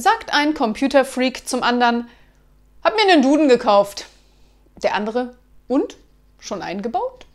sagt ein Computerfreak zum anderen, hab mir einen Duden gekauft. Der andere, und? Schon eingebaut?